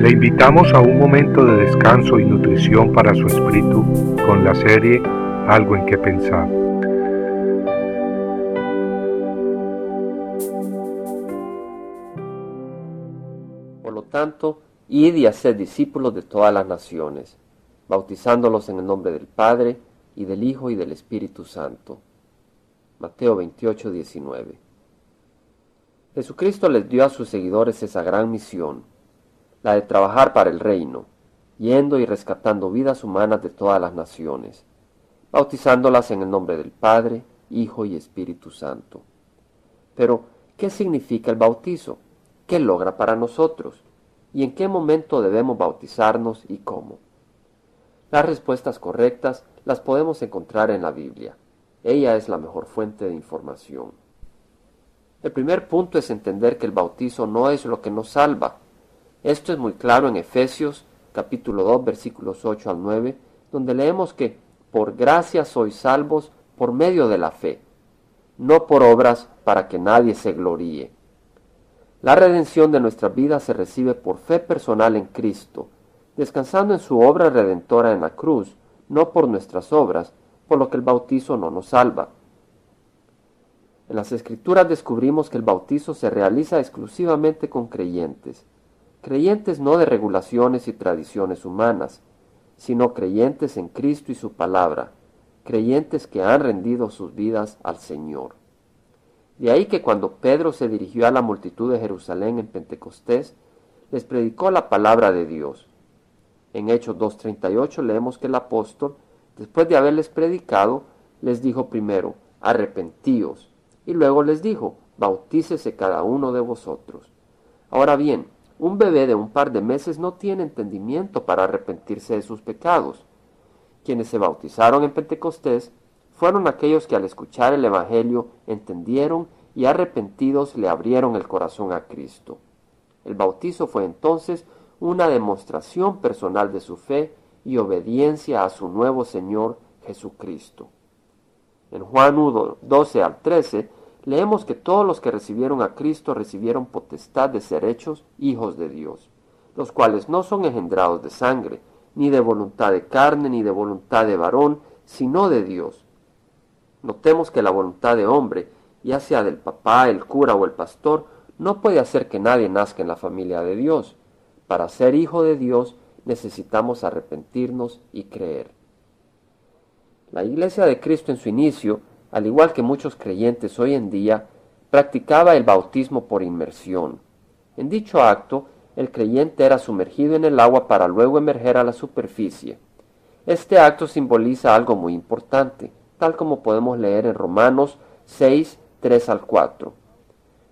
Le invitamos a un momento de descanso y nutrición para su espíritu con la serie Algo en que pensar. Por lo tanto, id y haced discípulos de todas las naciones, bautizándolos en el nombre del Padre, y del Hijo y del Espíritu Santo. Mateo 28, 19. Jesucristo les dio a sus seguidores esa gran misión, la de trabajar para el reino, yendo y rescatando vidas humanas de todas las naciones, bautizándolas en el nombre del Padre, Hijo y Espíritu Santo. Pero, ¿qué significa el bautizo? ¿Qué logra para nosotros? ¿Y en qué momento debemos bautizarnos y cómo? Las respuestas correctas las podemos encontrar en la Biblia. Ella es la mejor fuente de información. El primer punto es entender que el bautizo no es lo que nos salva, esto es muy claro en Efesios capítulo 2 versículos 8 al 9, donde leemos que por gracia sois salvos por medio de la fe, no por obras para que nadie se gloríe. La redención de nuestra vida se recibe por fe personal en Cristo, descansando en su obra redentora en la cruz, no por nuestras obras, por lo que el bautizo no nos salva. En las Escrituras descubrimos que el bautizo se realiza exclusivamente con creyentes, creyentes no de regulaciones y tradiciones humanas, sino creyentes en Cristo y su palabra, creyentes que han rendido sus vidas al Señor. De ahí que cuando Pedro se dirigió a la multitud de Jerusalén en Pentecostés, les predicó la palabra de Dios. En Hechos 2.38 leemos que el apóstol, después de haberles predicado, les dijo primero, arrepentíos, y luego les dijo, bautícese cada uno de vosotros. Ahora bien, un bebé de un par de meses no tiene entendimiento para arrepentirse de sus pecados. Quienes se bautizaron en Pentecostés fueron aquellos que al escuchar el Evangelio entendieron y arrepentidos le abrieron el corazón a Cristo. El bautizo fue entonces una demostración personal de su fe y obediencia a su nuevo Señor Jesucristo. En Juan 1, 12 al 13 leemos que todos los que recibieron a Cristo recibieron potestad de ser hechos hijos de Dios, los cuales no son engendrados de sangre, ni de voluntad de carne, ni de voluntad de varón, sino de Dios. Notemos que la voluntad de hombre, ya sea del papá, el cura o el pastor, no puede hacer que nadie nazca en la familia de Dios. Para ser hijo de Dios necesitamos arrepentirnos y creer. La iglesia de Cristo en su inicio al igual que muchos creyentes hoy en día, practicaba el bautismo por inmersión. En dicho acto, el creyente era sumergido en el agua para luego emerger a la superficie. Este acto simboliza algo muy importante, tal como podemos leer en Romanos 6, 3 al 4.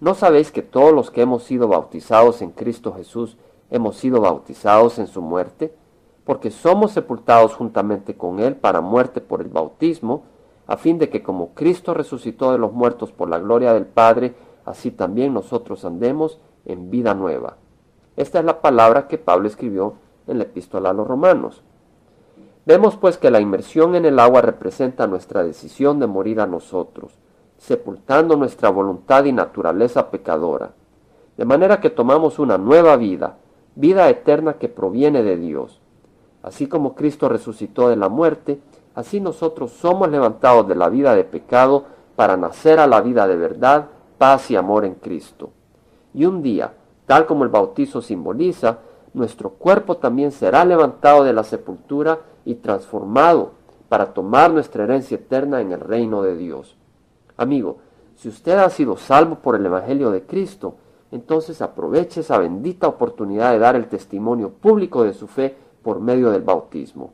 ¿No sabéis que todos los que hemos sido bautizados en Cristo Jesús hemos sido bautizados en su muerte? Porque somos sepultados juntamente con Él para muerte por el bautismo, a fin de que como Cristo resucitó de los muertos por la gloria del Padre, así también nosotros andemos en vida nueva. Esta es la palabra que Pablo escribió en la epístola a los romanos. Vemos pues que la inmersión en el agua representa nuestra decisión de morir a nosotros, sepultando nuestra voluntad y naturaleza pecadora, de manera que tomamos una nueva vida, vida eterna que proviene de Dios. Así como Cristo resucitó de la muerte, Así nosotros somos levantados de la vida de pecado para nacer a la vida de verdad, paz y amor en Cristo. Y un día, tal como el bautizo simboliza, nuestro cuerpo también será levantado de la sepultura y transformado para tomar nuestra herencia eterna en el reino de Dios. Amigo, si usted ha sido salvo por el Evangelio de Cristo, entonces aproveche esa bendita oportunidad de dar el testimonio público de su fe por medio del bautismo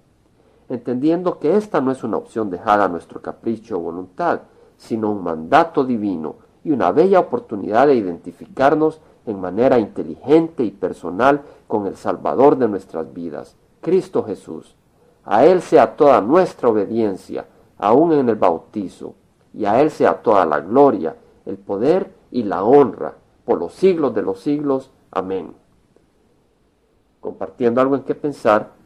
entendiendo que esta no es una opción dejada a nuestro capricho o voluntad, sino un mandato divino y una bella oportunidad de identificarnos en manera inteligente y personal con el Salvador de nuestras vidas, Cristo Jesús. A Él sea toda nuestra obediencia, aun en el bautizo, y a Él sea toda la gloria, el poder y la honra, por los siglos de los siglos. Amén. Compartiendo algo en qué pensar,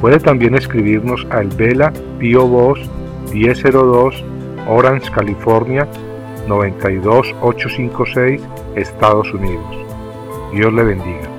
Puede también escribirnos a El Vela Pio Box 1002 Orange, California 92856, Estados Unidos. Dios le bendiga.